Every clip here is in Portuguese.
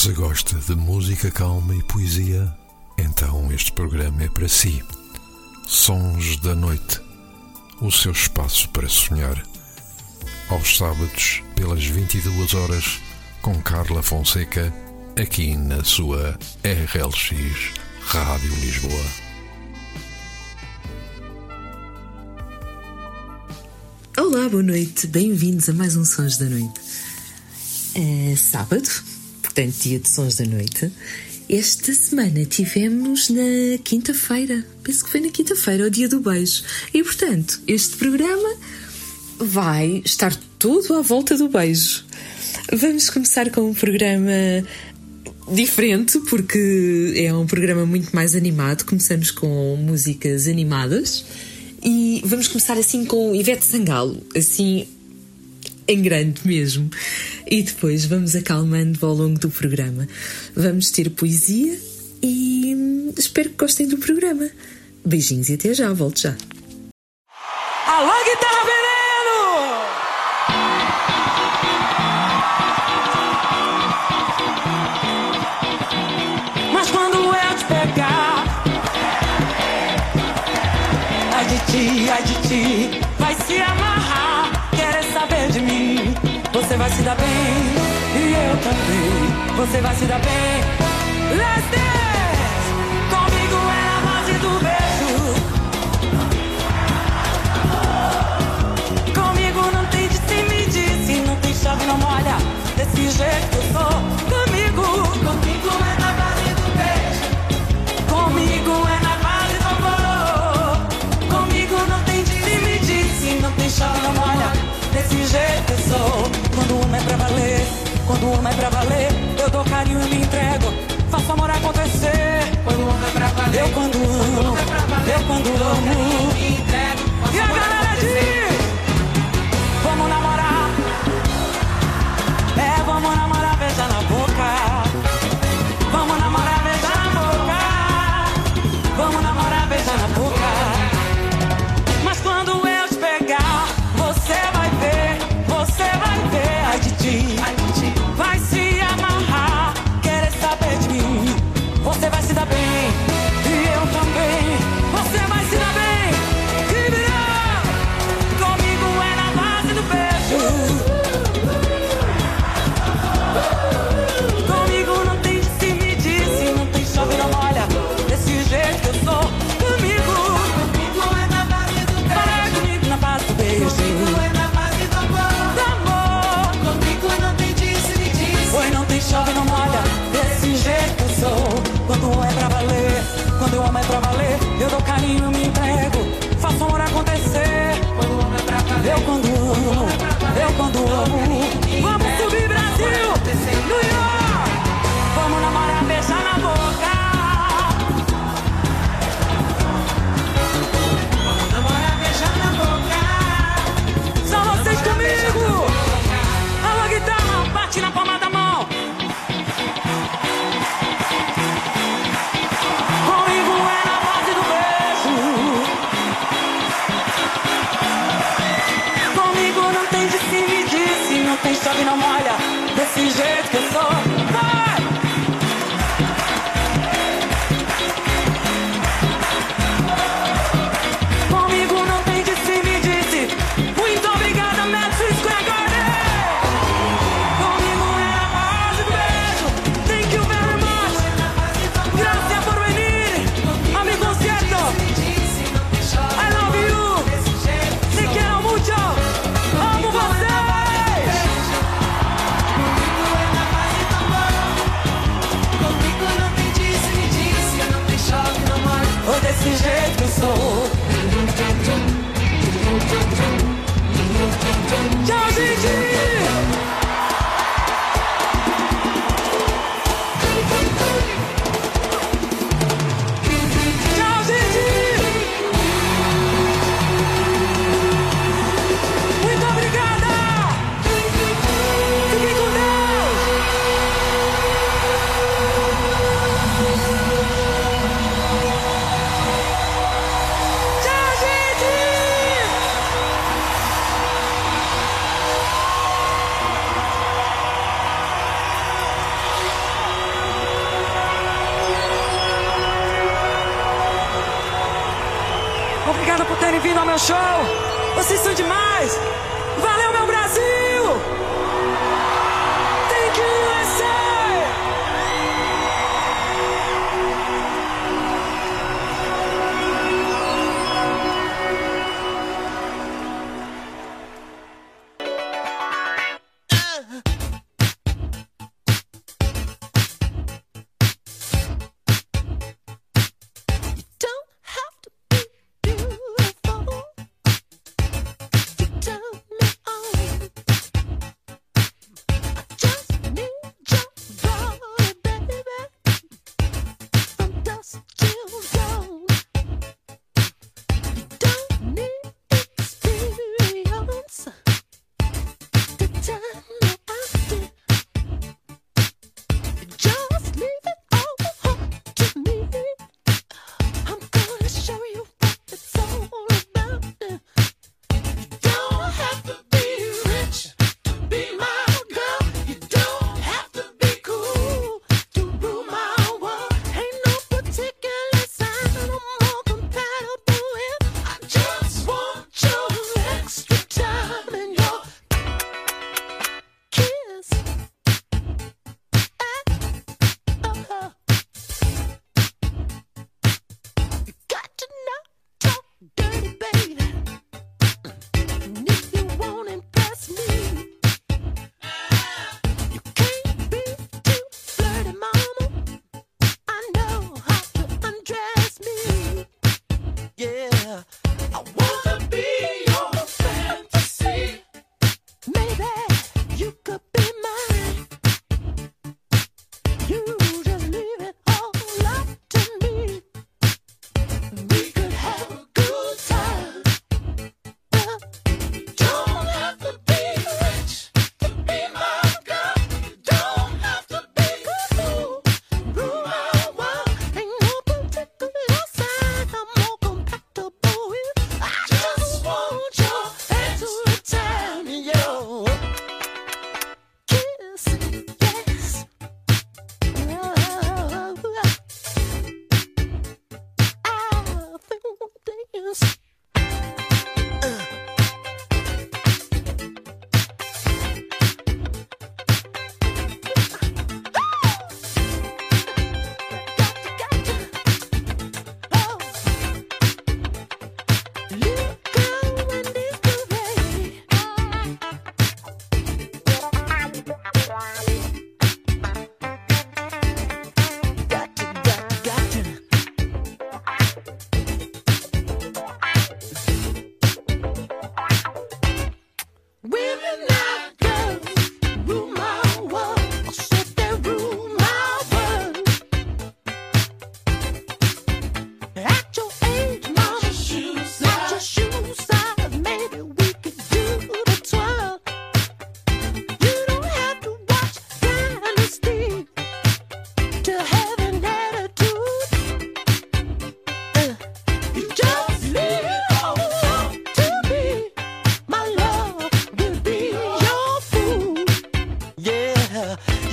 Se gosta de música calma e poesia, então este programa é para si. Sons da Noite o seu espaço para sonhar. Aos sábados, pelas 22 horas, com Carla Fonseca, aqui na sua RLX Rádio Lisboa. Olá, boa noite, bem-vindos a mais um Sons da Noite. É sábado, portanto, dia de Sons da Noite. Esta semana tivemos na quinta-feira, penso que foi na quinta-feira, o dia do beijo. E portanto, este programa vai estar todo à volta do beijo. Vamos começar com um programa diferente, porque é um programa muito mais animado. Começamos com músicas animadas e vamos começar assim com Ivete Sangalo, assim em grande mesmo. E depois vamos acalmando ao longo do programa. Vamos ter poesia e espero que gostem do programa. Beijinhos e até já, volto já. Alô, guitarra vai se dar bem, e eu também. Você vai se dar bem. Let's dance! Comigo é a base do beijo. Comigo não tem de se medir, se não tem chave não molha. Desse jeito que eu sou, quando o homem é pra valer, eu dou carinho e me entrego. Faço amor acontecer. Quando o homem é pra valer, eu quando amo, eu quando amo. E a galera diz: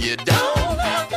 you don't have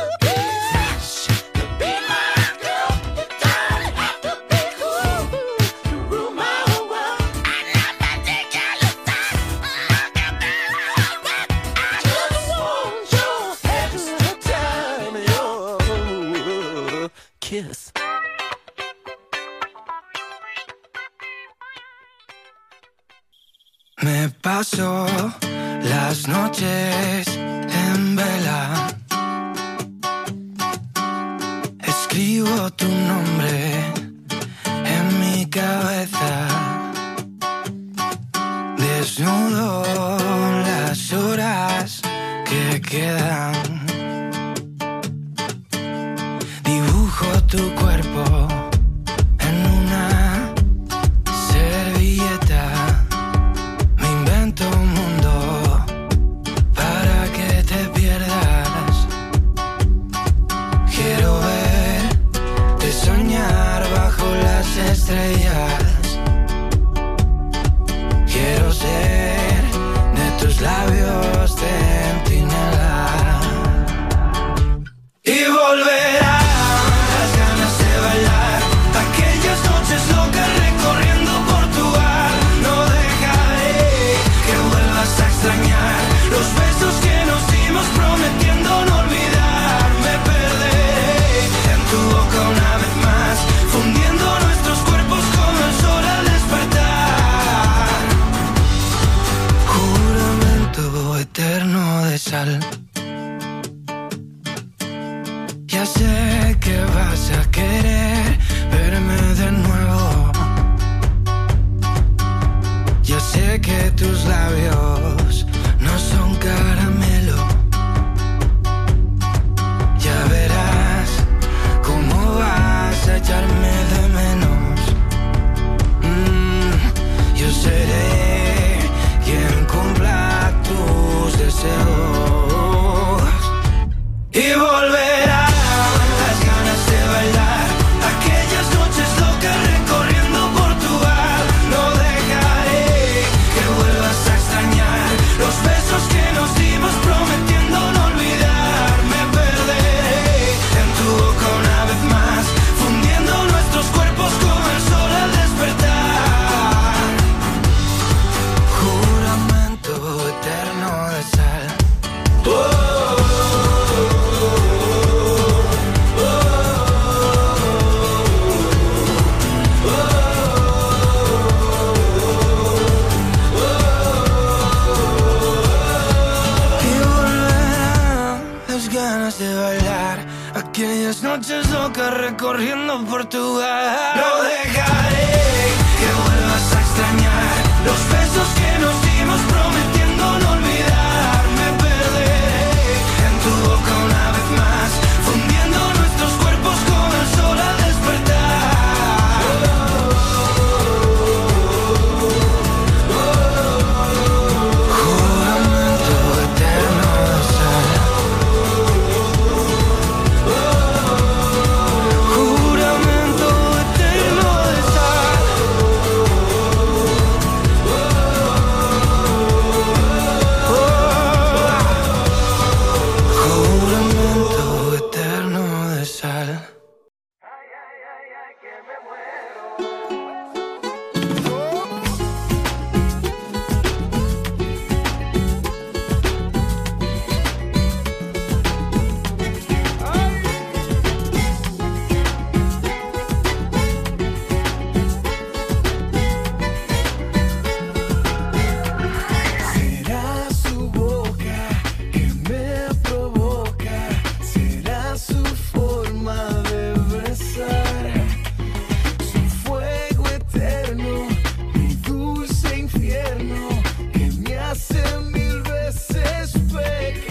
cien mil veces fake.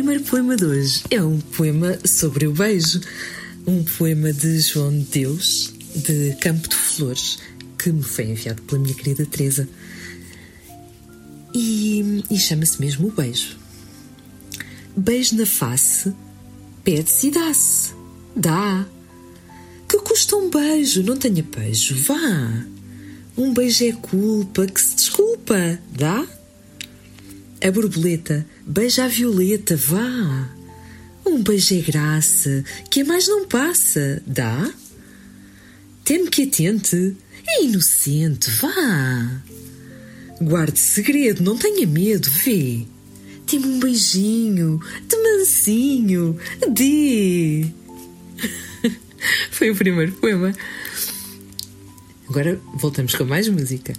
Primeiro poema de hoje é um poema sobre o beijo, um poema de João de Deus, de Campo de Flores, que me foi enviado pela minha querida Teresa. E, e chama-se mesmo o beijo. Beijo na face, pede-se e dá-se. Dá. Que custa um beijo, não tenha beijo, vá. Um beijo é culpa, que se desculpa, dá? A borboleta beija a violeta, vá. Um beijo é graça, que mais não passa, dá? Teme que atente, é inocente, vá. Guarde segredo, não tenha medo, vê. Tem-me um beijinho, de mansinho, dê. Foi o primeiro poema. Agora voltamos com mais música.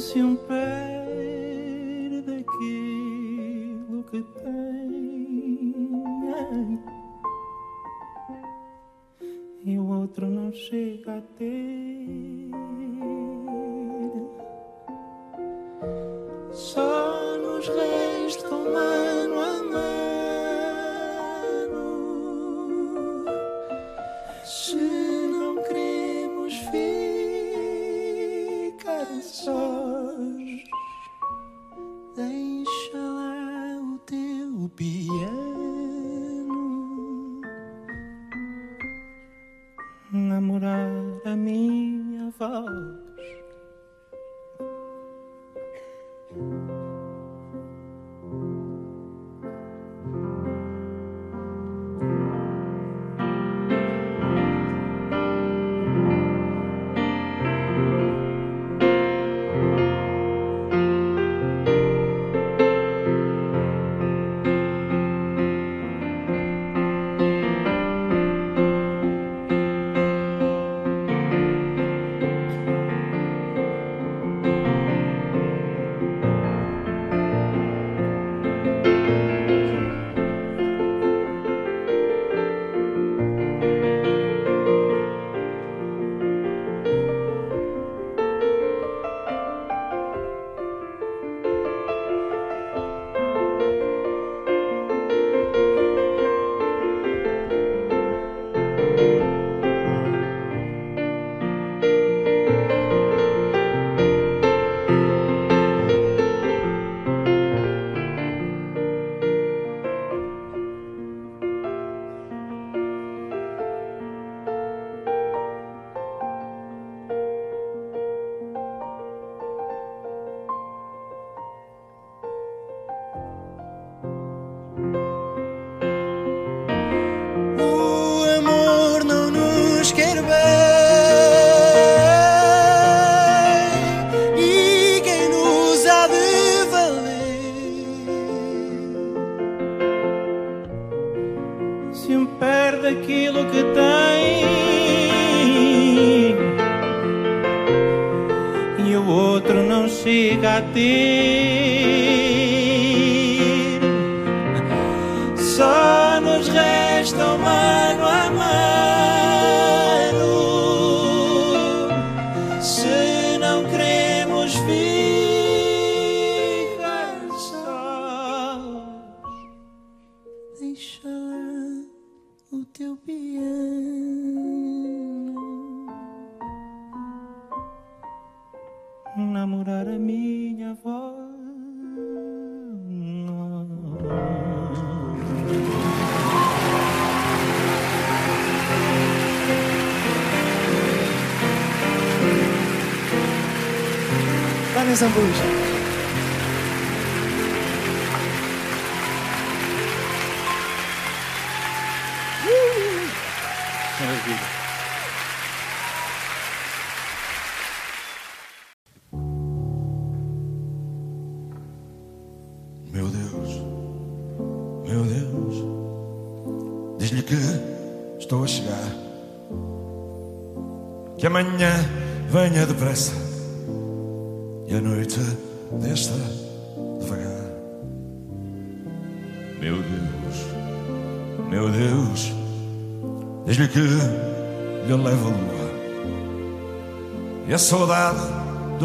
Se um perde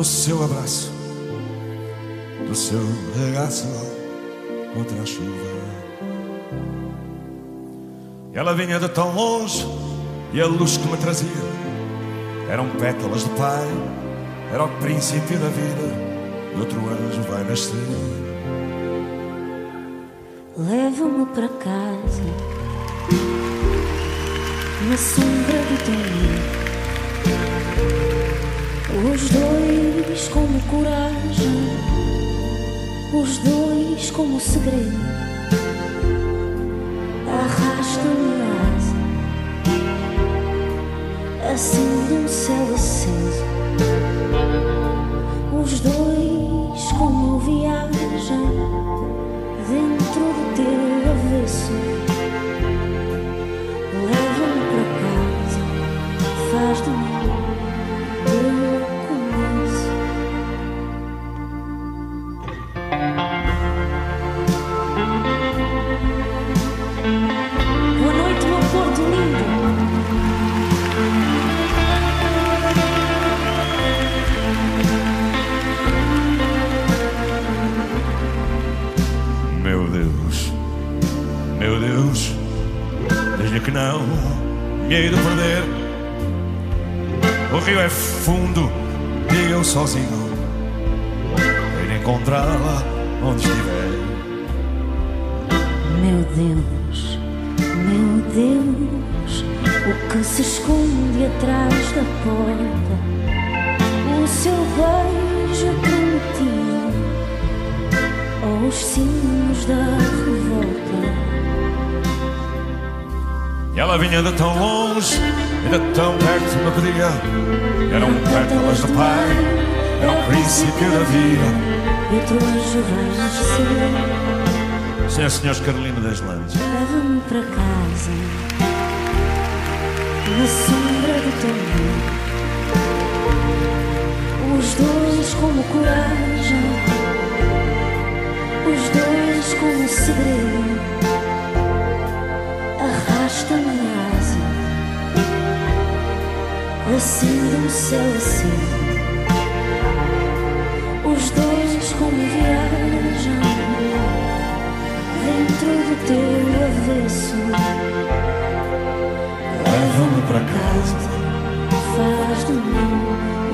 do seu abraço do seu regaço contra a chuva. Ela vinha de tão longe e a luz que me trazia eram pétalas de pai, era o princípio da vida e outro anjo vai nascer. Leva-me para casa Na sombra do teu Os dois como coragem Os dois como segredo Arrasta-me asa Acende um céu aceso Os dois como viagem dentro do teu avesso. Leva-me para casa, faz de mim que não me hei de perder. O rio é fundo e eu sozinho de encontrá-la onde estiver. Meu Deus, meu Deus, o que se esconde atrás da porta, o seu beijo prometido, ou os sinos da revolta. E ela vinha de tão longe, ainda tão perto me pedia. Eram pétalas de pai, era o princípio da vida. E outro anjo vai nascer, Senhor, senhores Carolina das Landes. leva-me para casa, na sombra do teu. Os dois como coragem, os dois como segredo. Arrasta-me asa, acende um céu aceso. Os dois como viagem dentro do teu avesso. Leva-me para casa. Faz de mim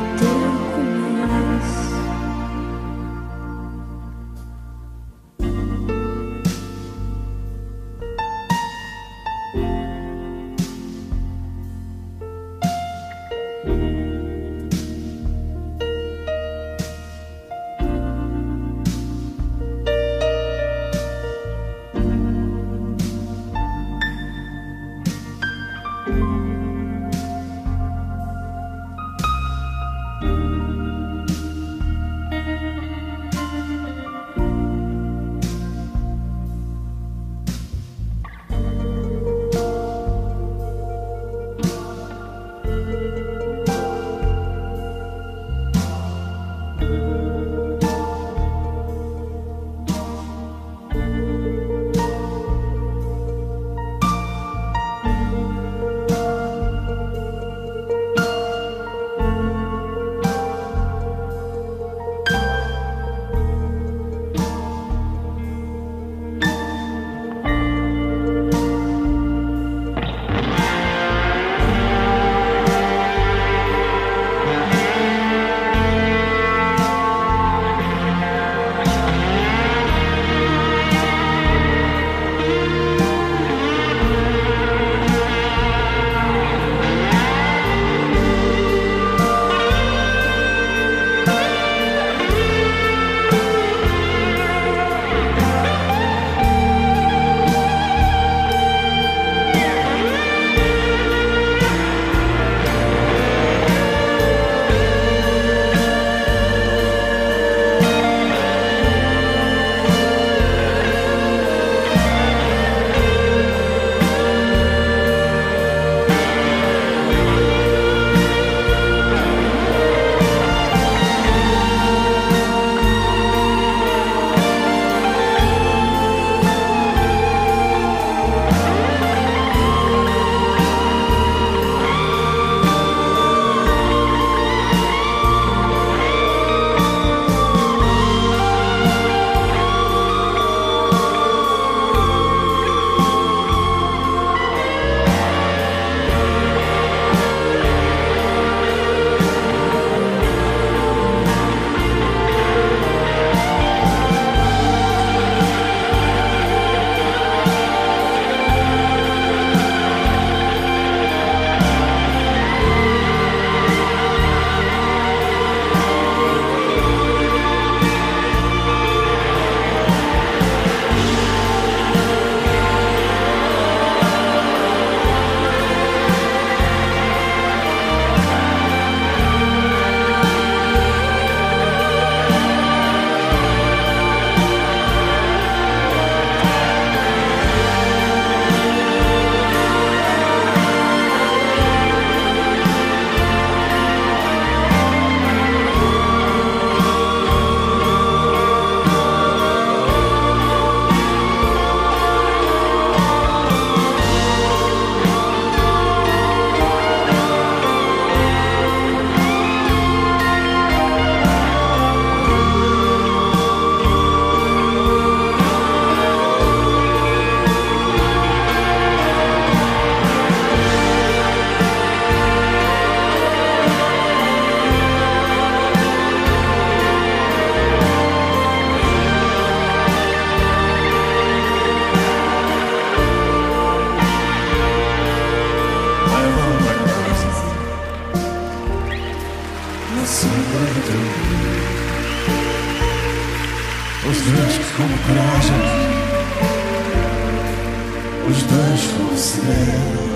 os dois com o cinema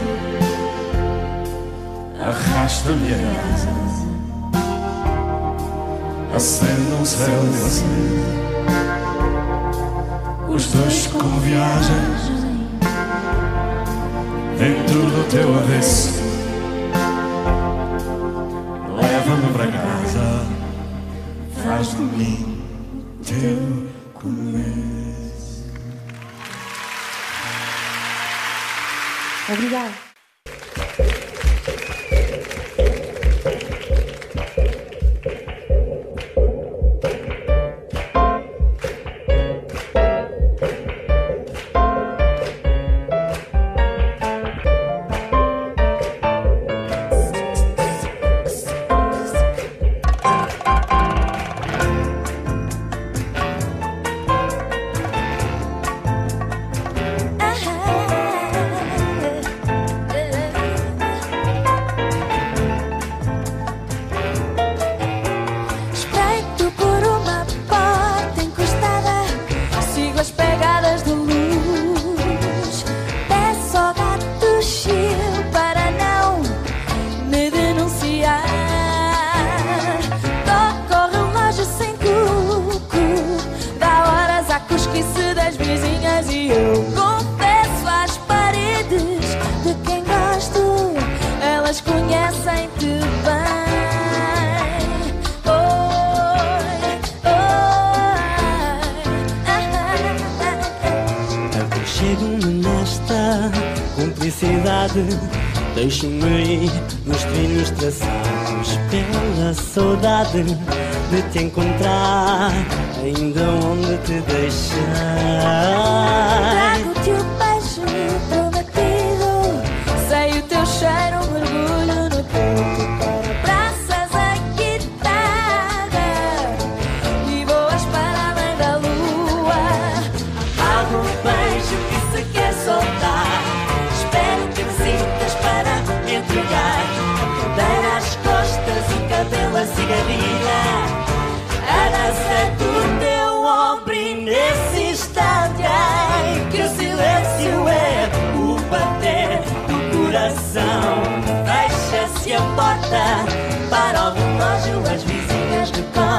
Arrasta-me a casa. Acenda um céu de Os dois com viagens Dentro do teu avesso. Leva-me para casa. Faz de mim teu comer. Obrigada.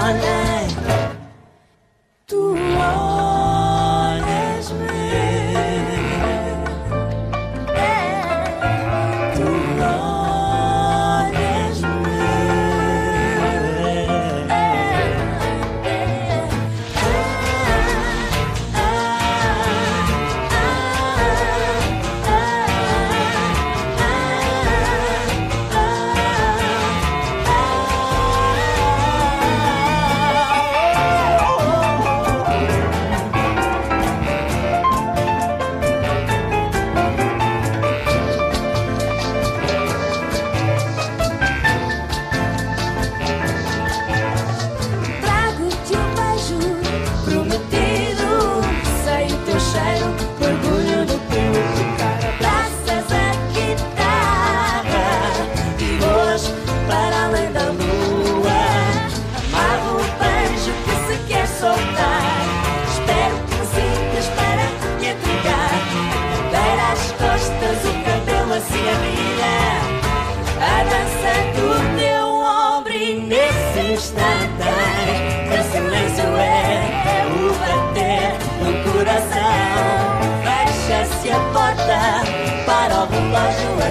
Amen.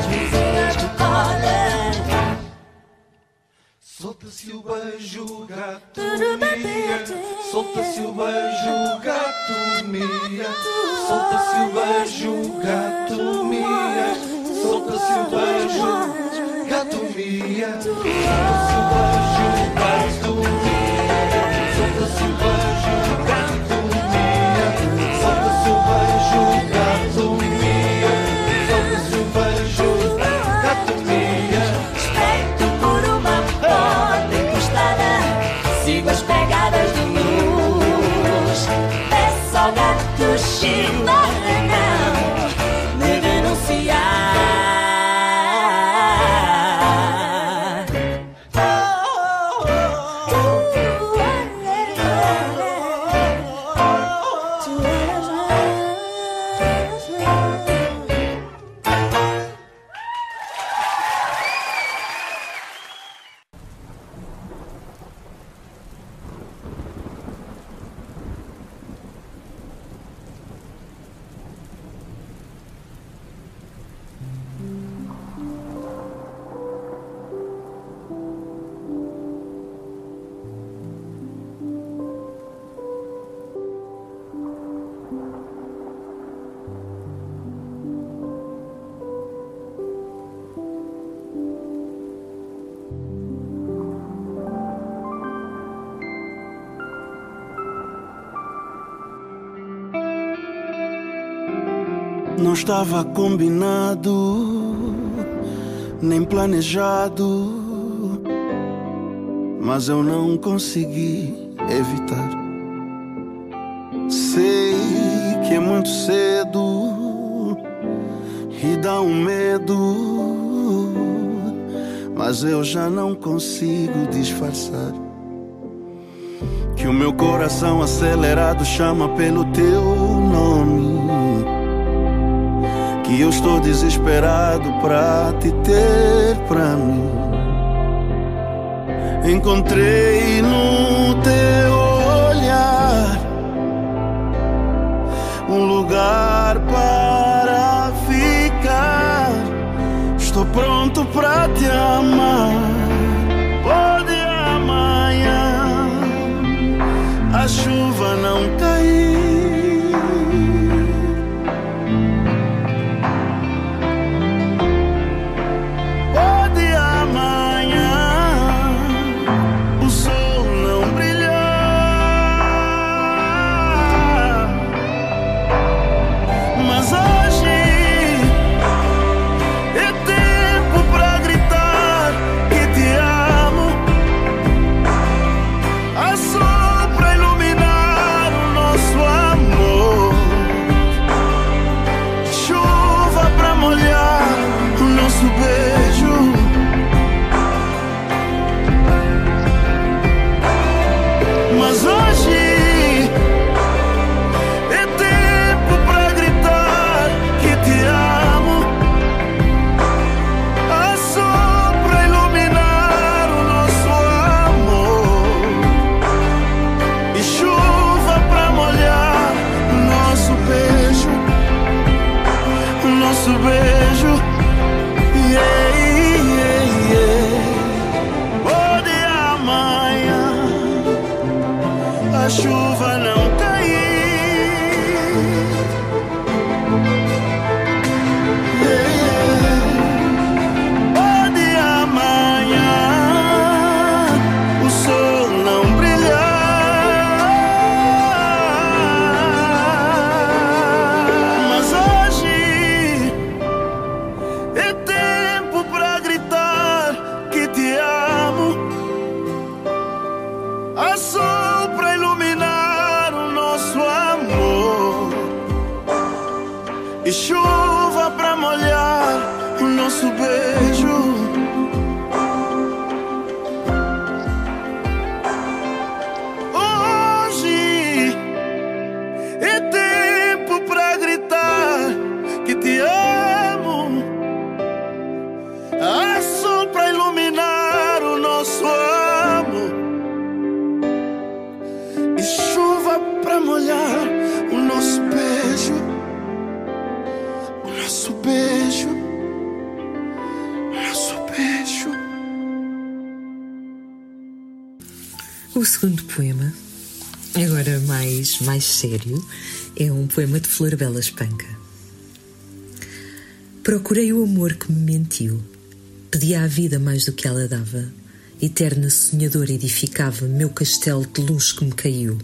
as vizinhas recolhem. Solta-se o beijo, gato, mia. Solta-se o beijo, gato, mia. Solta-se o beijo, gato, mia. Solta-se o beijo, gato, mia. Solta-se o beijo. Estava combinado, nem planejado, mas eu não consegui evitar. Sei que é muito cedo e dá um medo, mas eu já não consigo disfarçar. Que o meu coração acelerado chama pelo teu nome. Que eu estou desesperado pra te ter pra mim. Encontrei no teu olhar um lugar para ficar. Estou pronto pra te amar. Pode amanhã a chuva não cair. O segundo poema, agora mais, mais sério, é um poema de Florabella Espanca. Procurei o amor que me mentiu, pedia à vida mais do que ela dava, eterna sonhadora edificava meu castelo de luz que me caiu.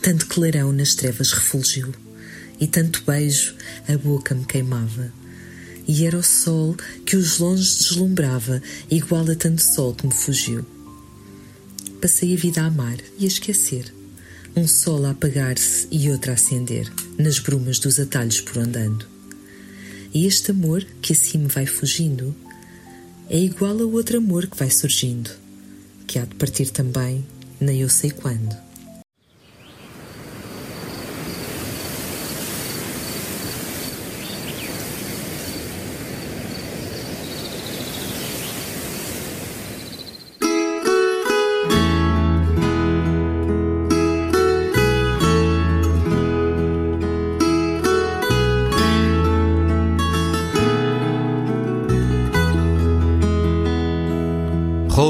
Tanto clarão nas trevas refulgiu, e tanto beijo a boca me queimava. E era o sol que os longe deslumbrava, igual a tanto sol que me fugiu. Passei a vida a amar e a esquecer. Um sol a apagar-se e outro a acender, nas brumas dos atalhos por andando. E este amor que assim me vai fugindo é igual a outro amor que vai surgindo, que há de partir também, nem eu sei quando.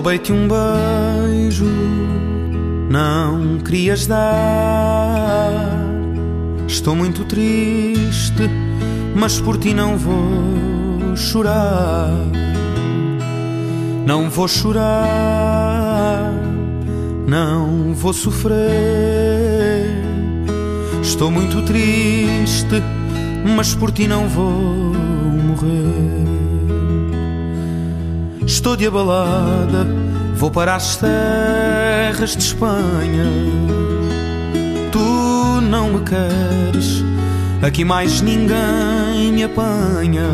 Roubei-te um beijo, não querias dar. Estou muito triste, mas por ti não vou chorar. Não vou chorar, não vou sofrer. Estou muito triste, mas por ti não vou morrer. Estou de abalada, vou para as terras de Espanha. Tu não me queres, aqui mais ninguém me apanha.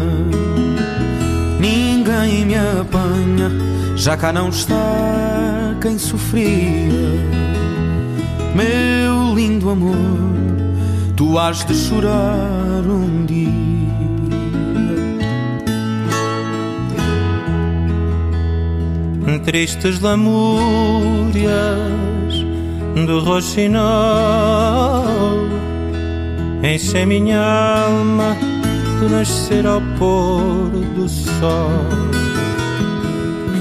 Ninguém me apanha, já cá não está quem sofria. Meu lindo amor, tu has de chorar um dia. Tristes lamúrias do roxinol. Enchem minha alma do nascer ao pôr do sol.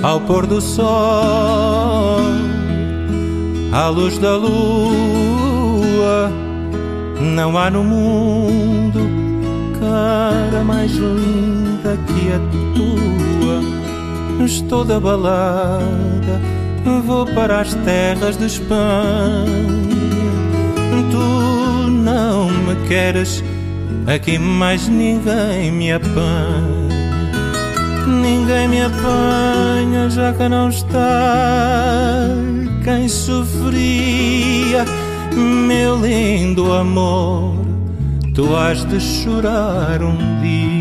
Ao pôr do sol À luz da lua Não há no mundo cara mais linda que a tua Estou da balada, vou para as terras de Espanha. Tu não me queres, aqui mais ninguém me apanha. Ninguém me apanha, já que não está quem sofria. Meu lindo amor, tu has de chorar um dia.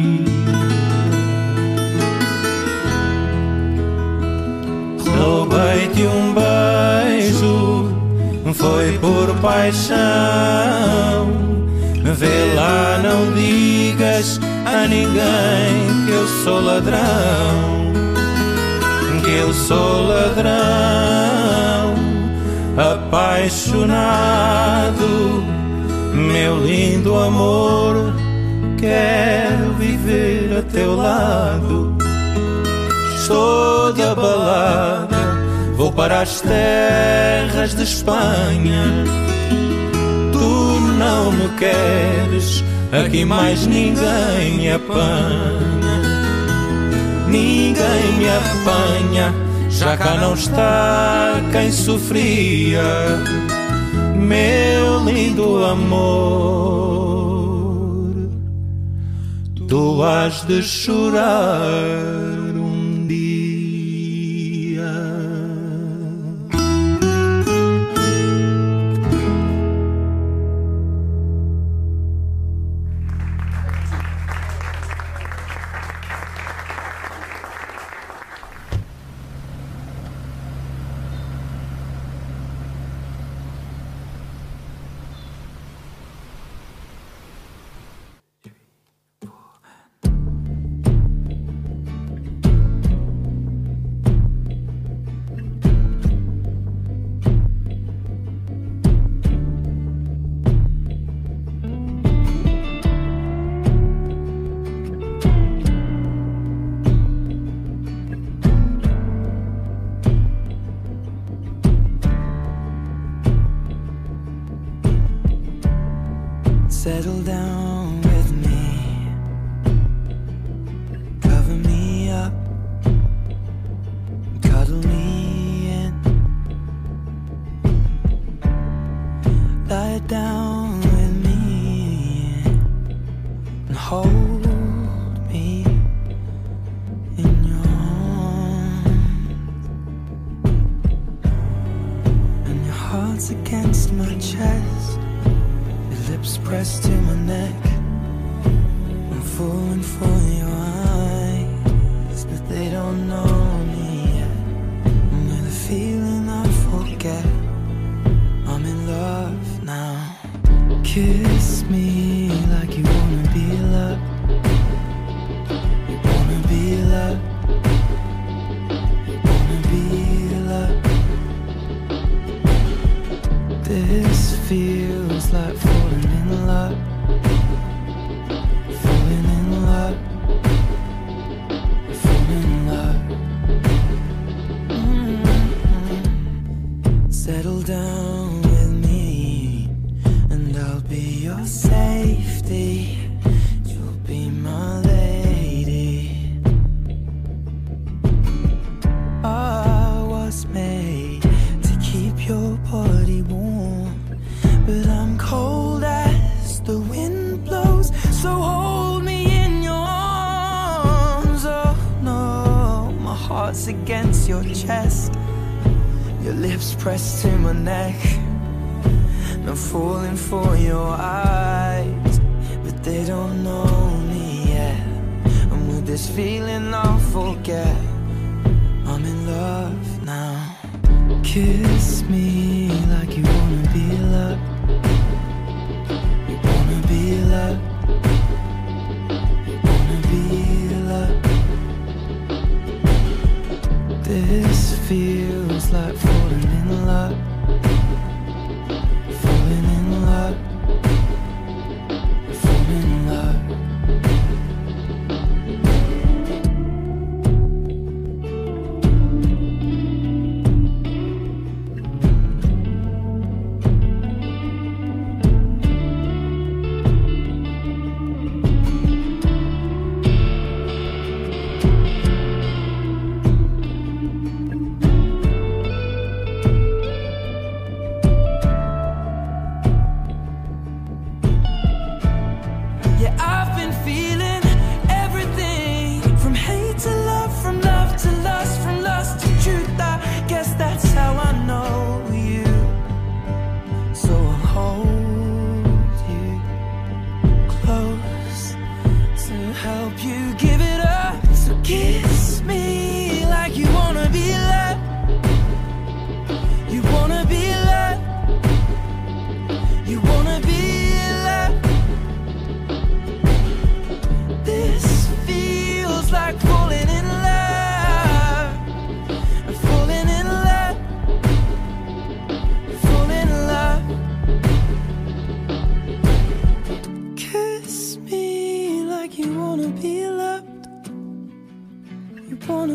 Roubei-te um beijo, foi por paixão. Vê lá, não digas a ninguém que eu sou ladrão. Que eu sou ladrão, apaixonado. Meu lindo amor, quero viver a teu lado. Estou de abalada, vou para as terras de Espanha. Tu não me queres, aqui mais ninguém me apanha. Ninguém me apanha, já cá não está quem sofria. Meu lindo amor, tu has de chorar.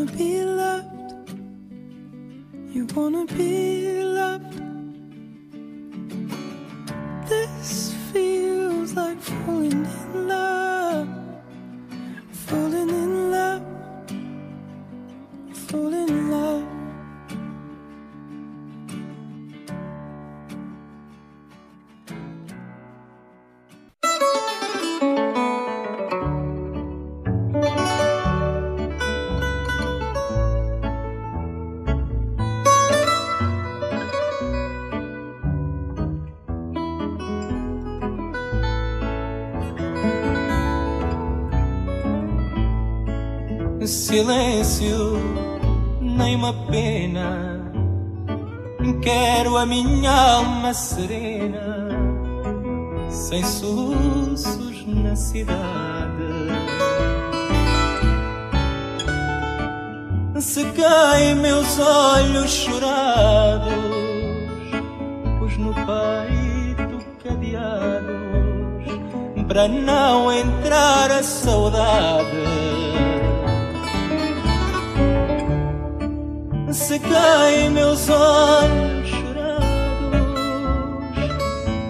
Be loved. You wanna be Silêncio, nem uma pena. Quero a minha alma serena, sem soluços na cidade. Sequei meus olhos chorados, pus no peito cadeados, para não entrar a saudade. Sequei meus olhos chorados,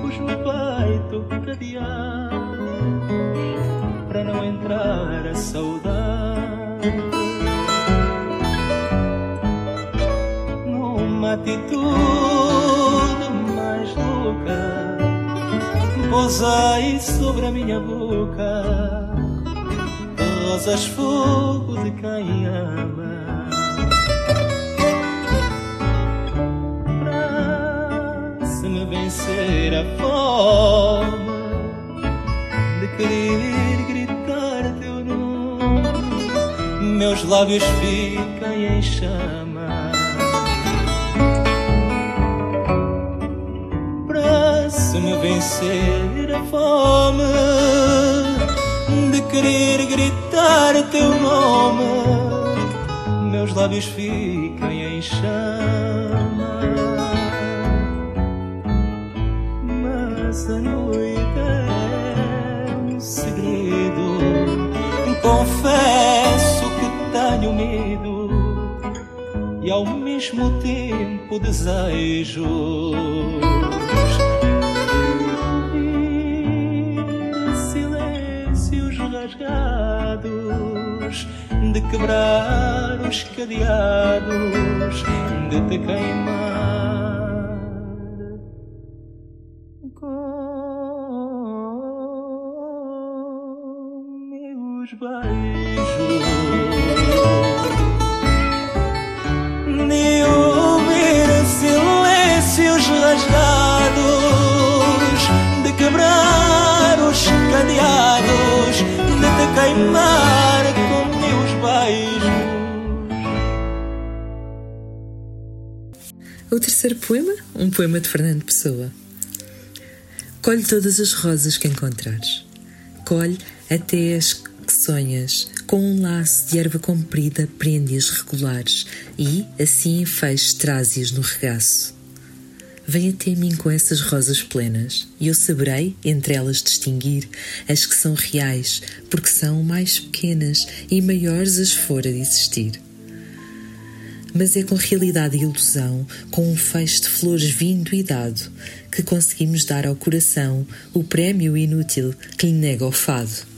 pus no peito cadeados, para não entrar a saudade. Numa atitude mais louca, pousei sobre a minha boca rosas fogo de quem ama. Vencer a fome de querer gritar teu nome, meus lábios ficam em chama. Para se me vencer a fome de querer gritar teu nome, meus lábios ficam em chama. Mas a noite é um segredo. Confesso que tenho medo e ao mesmo tempo desejo. ouvir Silêncios rasgados de quebrar os cadeados, de te queimar. terceiro poema, um poema de Fernando Pessoa. Colhe todas as rosas que encontrares. Colhe até as que sonhas. Com um laço de erva comprida, prende-as regulares e, assim fez, traze-as no regaço. Vem até mim com essas rosas plenas, e eu saberei, entre elas, distinguir as que são reais, porque são mais pequenas e maiores as fora de existir mas é com realidade e ilusão, com um feixe de flores vindo e dado, que conseguimos dar ao coração o prémio inútil que lhe nega o fado.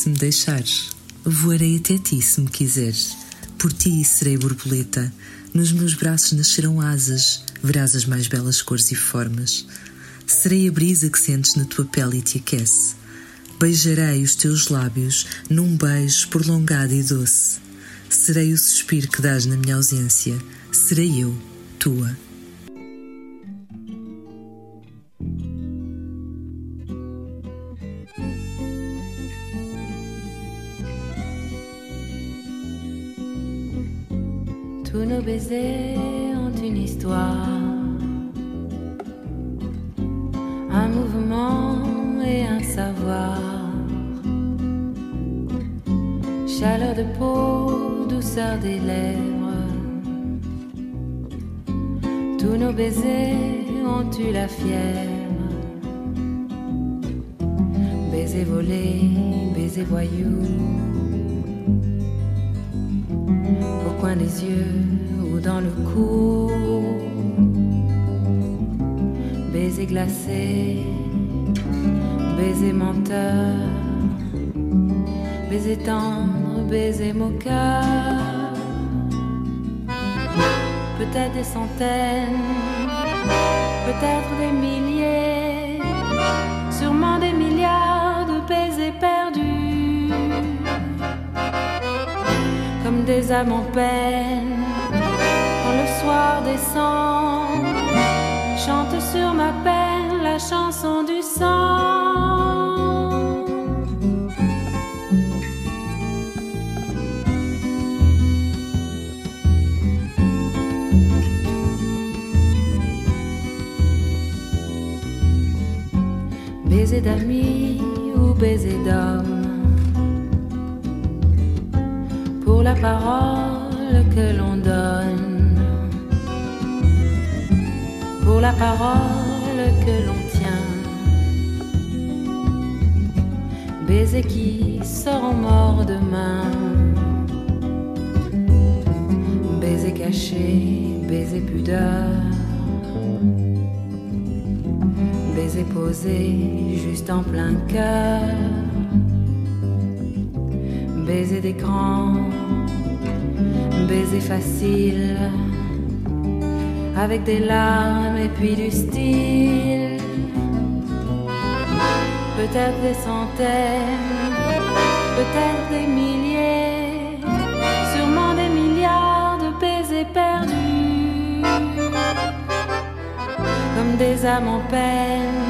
Se me deixares, voarei até ti se me quiseres. Por ti serei borboleta, nos meus braços nascerão asas, verás as mais belas cores e formas. Serei a brisa que sentes na tua pele e te aquece. Beijarei os teus lábios num beijo prolongado e doce. Serei o suspiro que dás na minha ausência. Serei eu, tua. Nos baisers ont une histoire, un mouvement et un savoir. Chaleur de peau, douceur des lèvres. Tous nos baisers ont eu la fièvre. Baiser volé, baiser voyou. Au coin des yeux ou dans le cou. Baiser glacé, baiser menteur. Baiser tendre, baiser moqueur. Peut-être des centaines, peut-être des milliers, sûrement des milliards de baisers perdus, comme des âmes en peine. Soir descend, chante sur ma peine la chanson du sang. Baiser d'amis ou baiser d'homme Pour la parole que l'on donne Pour la parole que l'on tient. Baiser qui seront morts demain. Baiser caché, baiser pudeur. Baiser posé juste en plein cœur. Baiser d'écran, baiser facile, avec des larmes et puis du style. Peut-être des centaines, peut-être des milliers, sûrement des milliards de baisers perdus comme des âmes en peine.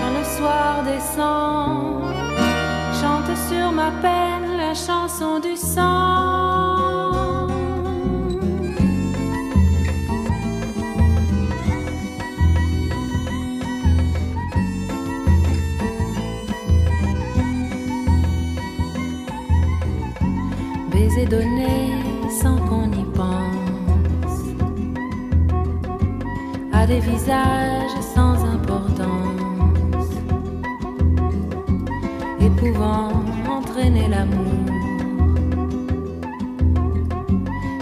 Quand le soir descend, chante sur ma peine la chanson du sang. Des visages sans importance et pouvant entraîner l'amour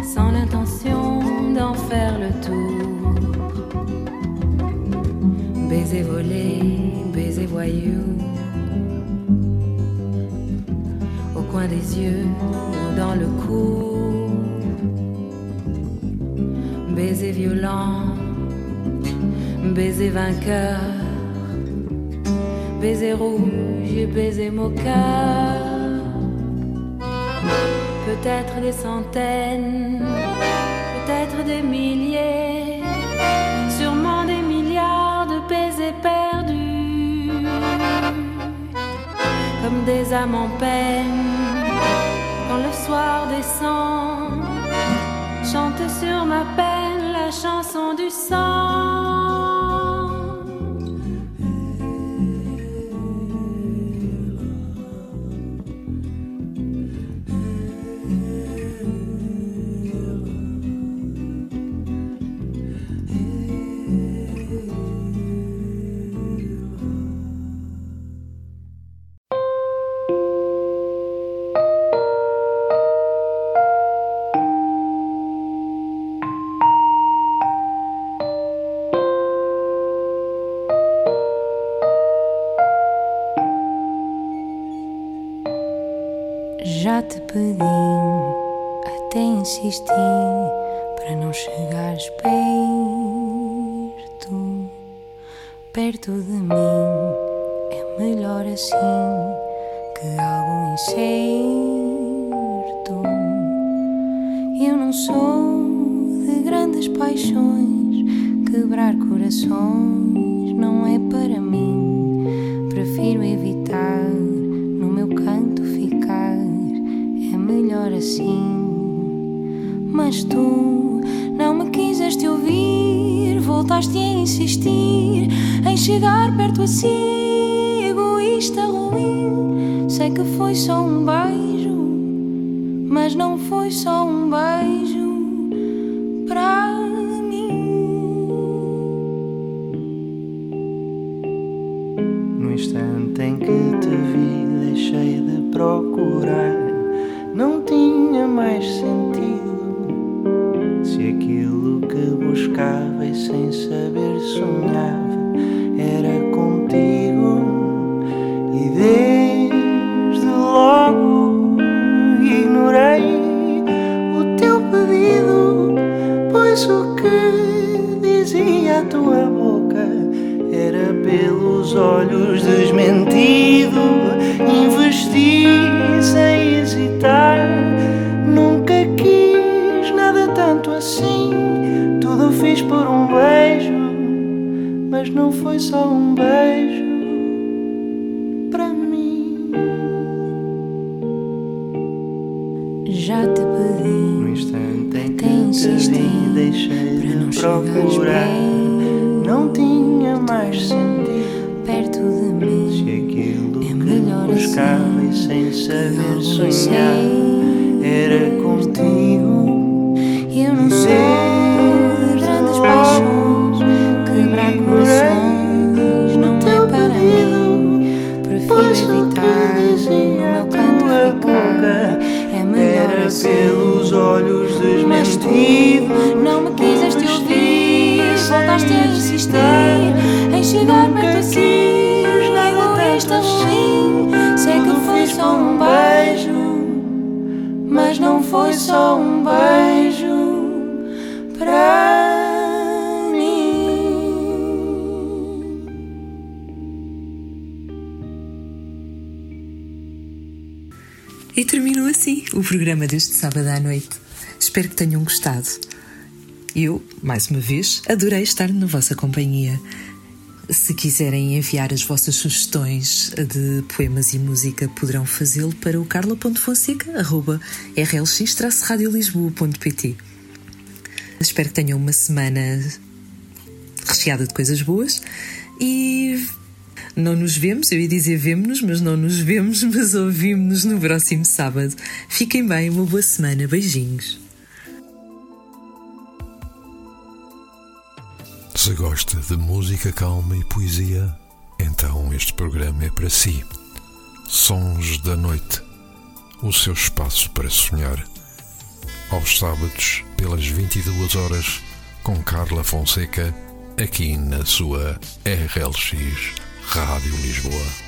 sans l'intention d'en faire le tour. Baiser volé, baiser voyou, au coin des yeux ou dans le cou, baiser violent baiser vainqueur, baiser rouge et baiser moqueur. Peut-être des centaines, peut-être des milliers, sûrement des milliards de baisers perdus, comme des âmes en peine. Quand le soir descend, chante sur ma peine la chanson du sang. Já te pedi, até insisti para não chegares perto, perto de mim. É melhor assim que algo incerto. Eu não sou de grandes paixões, quebrar corações não é para mim. Prefiro evitar no meu canto assim. Mas tu não me quiseste ouvir, voltaste a insistir em chegar perto assim, egoísta ruim. Sei que foi só um beijo, mas não foi só um beijo fiz por um beijo, mas não foi só um beijo para mim. Já te pedi No instante em que te vi, deixei para não procurar. bem. Não tinha mais sentido. perto de mim. Se aquilo É que buscava assim, e sem saber sonhar era o programa deste sábado à noite. Espero que tenham gostado. Eu, mais uma vez, adorei estar na vossa companhia. Se quiserem enviar as vossas sugestões de poemas e música, poderão fazê-lo para o carla.fonseca.rlx-radiolisboa.pt Espero que tenham uma semana recheada de coisas boas e não nos vemos, eu ia dizer vemo-nos, mas não nos vemos, mas ouvimos-nos no próximo sábado. Fiquem bem, uma boa semana, beijinhos. Se gosta de música calma e poesia, então este programa é para si. Sons da Noite o seu espaço para sonhar. Aos sábados, pelas 22 horas, com Carla Fonseca, aqui na sua RLX Rádio Lisboa.